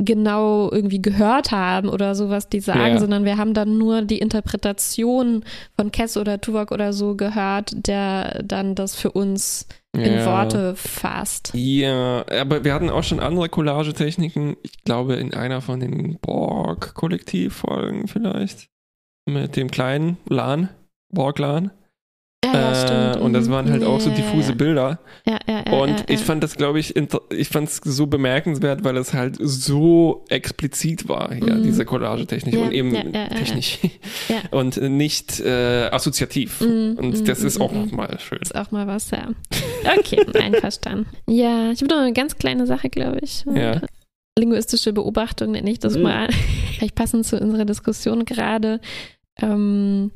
genau irgendwie gehört haben oder so, was die sagen, Ja. sondern wir haben dann nur die Interpretation von Kess oder Tuvok oder so gehört, der dann das für uns in Ja. Worte fasst. Ja, aber wir hatten auch schon andere Collagetechniken. Ich glaube, in einer von den Borg-Kollektivfolgen vielleicht. Mit dem kleinen Lan, Borg-Lan. Ja, ja, Äh, stimmt. und das Mhm. waren halt auch so Ja, ja, diffuse ja. Bilder. Ja, ja, ja, Und ja, ich ja. fand das, glaube ich, ich fand es so bemerkenswert, weil es halt so explizit war hier, Mhm. diese Collagetechnik Ja, und eben ja, ja, ja, ja. technisch Ja. und nicht äh, assoziativ. Mhm, Und mhm, das ist mhm, auch mhm. nochmal schön. ist auch mal was, ja. Okay, einverstanden. Ja, ich habe noch eine ganz kleine Sache, glaube ich. Ja. Linguistische Beobachtung nenne ich das Mhm. mal. Vielleicht passend zu unserer Diskussion gerade. Ähm,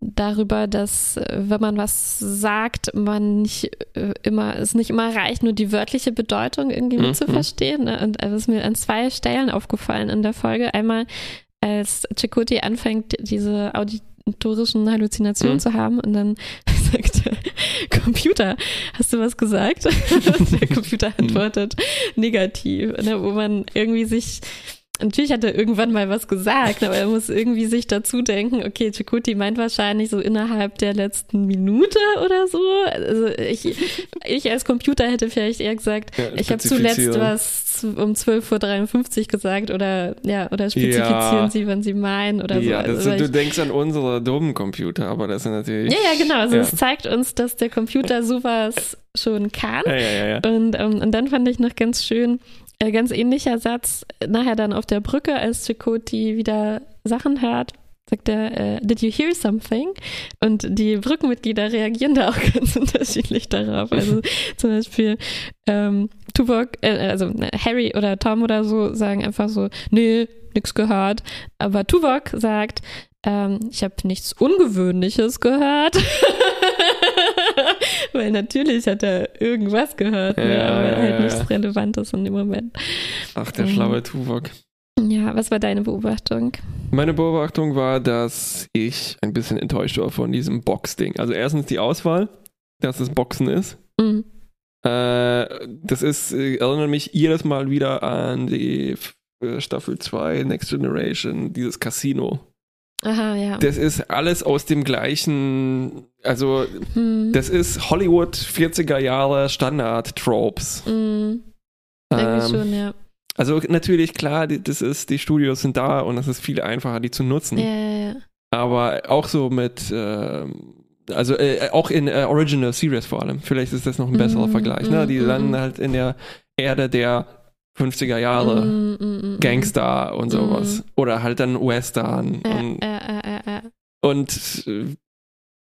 darüber, dass äh, wenn man was sagt, man nicht äh, immer, es nicht immer reicht, nur die wörtliche Bedeutung irgendwie Mhm. mitzuverstehen. Ne? Und es ist mir an zwei Stellen aufgefallen in der Folge. Einmal, als Chakoti anfängt, diese auditorischen Halluzinationen Mhm. zu haben und dann sagt er, Computer, hast du was gesagt? Und der Computer antwortet negativ, ne? wo man irgendwie sich Natürlich hat er irgendwann mal was gesagt, aber er muss irgendwie sich dazu denken, okay, Chakoti meint wahrscheinlich so innerhalb der letzten Minute oder so. Also ich, ich als Computer hätte vielleicht eher gesagt, Ja, ich habe zuletzt was um 12.53 Uhr gesagt oder ja, oder spezifizieren Ja. Sie, wann Sie meinen oder ja, so. Also du ich, denkst an unsere dummen Computer, aber das sind natürlich. ja, ja, genau. Also es zeigt uns, dass der Computer sowas schon kann. Und, ähm, und dann fand ich noch ganz schön, ganz ähnlicher Satz, äh, nachher dann auf der Brücke, als Chakoti wieder Sachen hört, sagt er, äh, did you hear something? Und die Brückenmitglieder reagieren da auch ganz unterschiedlich darauf. Also zum Beispiel ähm, Tuvok, äh, also äh, Harry oder Tom oder so sagen einfach so, nee, nix gehört. Aber Tuvok sagt, ähm, ich habe nichts Ungewöhnliches gehört. Weil natürlich hat er irgendwas gehört, ne? Ja, aber ja, halt nichts ja. Relevantes in dem Moment. Ach, der Mhm. schlaue Tuvok. Ja, was war deine Beobachtung? Meine Beobachtung war, dass ich ein bisschen enttäuscht war von diesem Box-Ding. Also erstens die Auswahl, dass es Boxen ist. Mhm. Äh, das ist, äh, erinnert mich jedes Mal wieder an die äh, Staffel 2, Next Generation, dieses Casino. Aha, ja. Das ist alles aus dem gleichen, also Hm. das ist Hollywood 40er Jahre Standard-Tropes. Mhm. Ähm, schon, ja. Also natürlich, klar, die, das ist, die Studios sind da und es ist viel einfacher, die zu nutzen. Ja, ja, ja. Aber auch so mit, ähm, also äh, auch in äh, Original Series vor allem. Vielleicht ist das noch ein besserer Mhm, Vergleich. Ne? mhm, Die mhm. landen halt in der Erde der 50er Jahre. Mhm, mhm, mhm. Gangster und sowas. Oder halt dann Western. Ja, und ja, ja, und äh,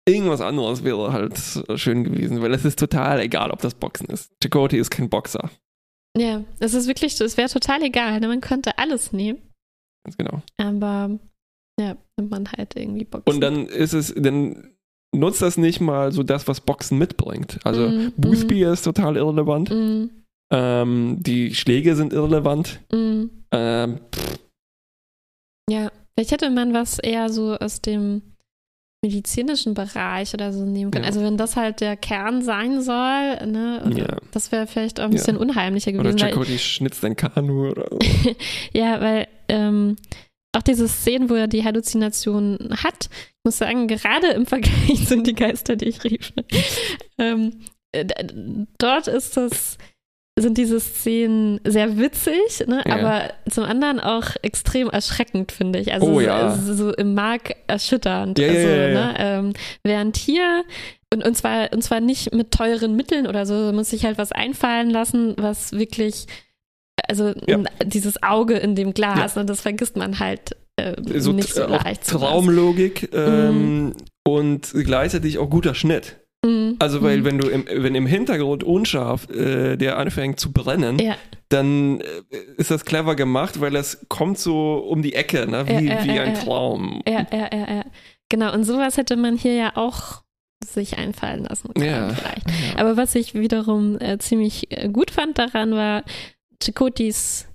irgendwas anderes wäre halt schön gewesen, weil es ist total egal, ob das Boxen ist. Chakotay ist kein Boxer. Ja, es ist wirklich, es wäre total egal, ne? man könnte alles nehmen, Ganz genau. aber ja, nimmt man halt irgendwie Boxen. Und dann ist es, dann nutzt das nicht mal so das, was Boxen mitbringt. Also Boothby ist total irrelevant. Mhm, Ähm, die Schläge sind irrelevant. mhm. Ähm, Ja, vielleicht hätte man was eher so aus dem medizinischen Bereich oder so nehmen können. Ja. Also wenn das halt der Kern sein soll, ne, oder Ja. das wäre vielleicht auch ein Ja. bisschen unheimlicher oder gewesen. Weil, Chakotay schnitzt ein Kanu oder so. ja, weil ähm, auch diese Szenen, wo er die Halluzination hat, ich muss sagen, gerade im Vergleich zu die Geister, die ich rief, ne, ähm, äh, dort ist das sind diese Szenen sehr witzig, ne? Ja. aber zum anderen auch extrem erschreckend, finde ich. Also Oh so, ja. so, so im Mark erschütternd. Ja, also. Ne? Ähm, während hier, und, und, zwar, und zwar nicht mit teuren Mitteln oder so, muss sich halt was einfallen lassen, was wirklich, also dieses Auge in dem Glas, ne? das vergisst man halt äh, so nicht so leicht. Traumlogik ähm, und gleichzeitig auch guter Schnitt. Mhm. Also weil Mhm. wenn du im, wenn im Hintergrund unscharf äh, der anfängt zu brennen, Ja. dann äh, ist das clever gemacht, weil es kommt so um die Ecke, ne? wie, Ja, ja, wie ein. Traum. Ja, ja, ja, ja. Genau, und sowas hätte man hier ja auch sich einfallen lassen können, Ja. vielleicht. Ja. Aber was ich wiederum äh, ziemlich äh, gut fand daran war Chicotis,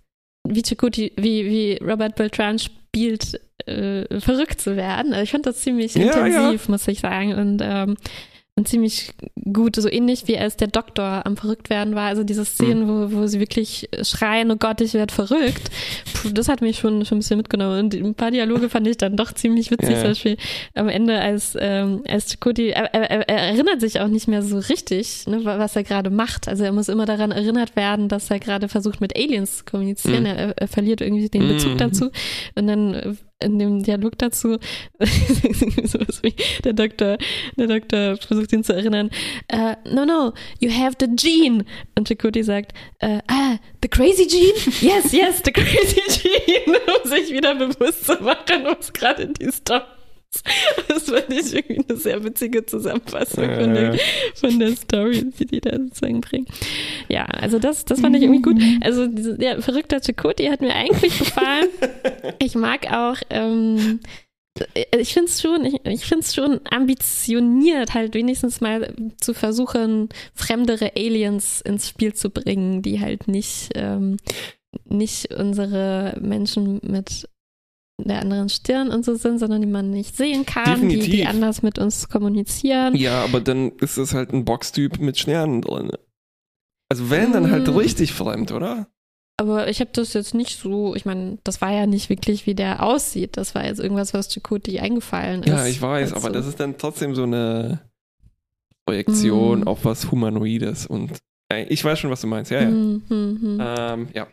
wie Chakoti, wie, wie Robert Beltran spielt, äh, verrückt zu werden. Also ich fand das ziemlich Ja, intensiv, muss ich sagen. Und ähm, und ziemlich gut, so ähnlich wie als der Doktor am verrückt werden war. Also diese Szenen, wo, wo sie wirklich schreien, oh Gott, ich werde verrückt. Puh, das hat mich schon, schon ein bisschen mitgenommen. Und ein paar Dialoge fand ich dann doch ziemlich witzig. Ja. Zum Beispiel am Ende, als, ähm, als Chakoti, er, er, er erinnert sich auch nicht mehr so richtig, ne, wa- was er gerade macht. Also er muss immer daran erinnert werden, dass er gerade versucht, mit Aliens zu kommunizieren. Mhm. Er, er verliert irgendwie den Bezug Mhm. dazu. Und dann in dem Dialog dazu, der Doktor, der Doktor versucht ihn zu erinnern, äh, no, no, you have the gene. Und Chakoti sagt, äh, ah, the crazy gene? Yes, yes, the crazy gene, um sich wieder bewusst zu machen, was gerade in die Story. Das fand ich irgendwie eine sehr witzige Zusammenfassung von, der, ja. von der Story, die die da sozusagen bringen. Ja, also das, das fand ich irgendwie gut. Also diese, der verrückte Chakoti hat mir eigentlich gefallen. Ich mag auch, ähm, ich finde es schon, ich, ich finde es schon ambitioniert, halt wenigstens mal zu versuchen, fremdere Aliens ins Spiel zu bringen, die halt nicht, ähm, nicht unsere Menschen mit der anderen Stirn und so sind, sondern die man nicht sehen kann, die, die anders mit uns kommunizieren. Ja, aber dann ist es halt ein Boxtyp mit Sternen drin. Also wenn, dann halt Mm. richtig fremd, oder? Aber ich habe das jetzt nicht so, ich meine, das war ja nicht wirklich, wie der aussieht. Das war jetzt irgendwas, was Chakoti eingefallen ist. Ja, ich weiß, Also, aber das ist dann trotzdem so eine Projektion Mm. auf was Humanoides und äh, ich weiß schon, was du meinst, ja, ja. Hm, hm. Ähm, ja.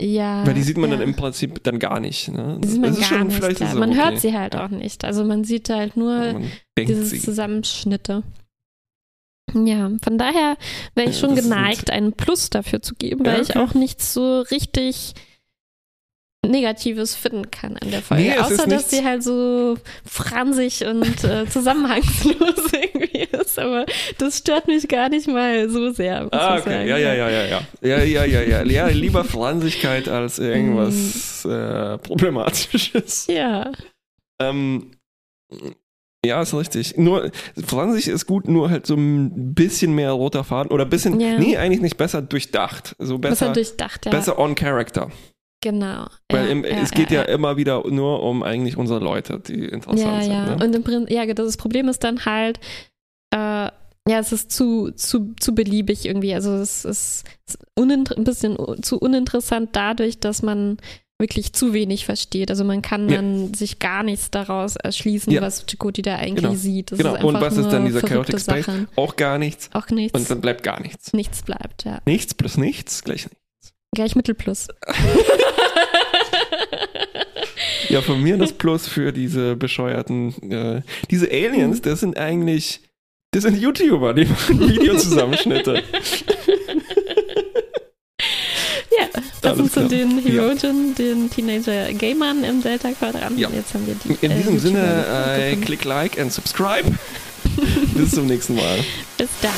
Ja. Weil die sieht man ja. dann im Prinzip dann gar nicht. Ne? Die sieht man Das ist gar schon- nicht. Ja. Man okay. hört sie halt auch nicht. Also man sieht halt nur diese. Zusammenschnitte. Ja, von daher wäre ich schon geneigt, einen Plus dafür zu geben, weil ich okay. auch nichts so richtig Negatives finden kann an der Folge. Nee, Außer, dass sie halt so fransig und äh, zusammenhangslos irgendwie ist. Aber das stört mich gar nicht mal so sehr. Ah, okay. Ja, ja, ja, ja, ja. Ja, ja, ja, ja. Ja, lieber Franzigkeit als irgendwas Mm. äh, Problematisches. Ja, Ähm, ja, ist richtig. Nur, Franzig ist gut, nur halt so ein bisschen mehr roter Faden oder ein bisschen, Ja. nee, eigentlich nicht besser durchdacht. So besser, besser, durchdacht, ja. besser on character. Genau. Weil ja, im, ja, es geht ja, ja, immer wieder nur um eigentlich unsere Leute, die interessant sind. ja. Ne? Und im Prinzip, ja, das Problem ist dann halt, äh, ja, es ist zu, zu, zu beliebig irgendwie. Also es ist ein bisschen zu uninteressant dadurch, dass man wirklich zu wenig versteht. Also man kann Ja. dann sich gar nichts daraus erschließen, Ja. was Chakoti da eigentlich Genau. sieht. Das Genau. Und was ist dann dieser Chaotic Space? Auch gar nichts. Auch nichts. Und dann bleibt gar nichts. nichts bleibt, ja. Nichts plus nichts gleich nichts. Gleich Mittelplus. Ja, von mir das Plus für diese bescheuerten, äh, diese Aliens, das sind eigentlich, das sind YouTuber, die machen Videozusammenschnitte. Ja, das Alles sind so klar. den Ja. Herogen, den Teenager Gamern im Delta Quadrant. Ja. Jetzt haben wir die. In äh, diesem YouTuber Sinne, äh, klick like and subscribe. Bis zum nächsten Mal. Bis dann.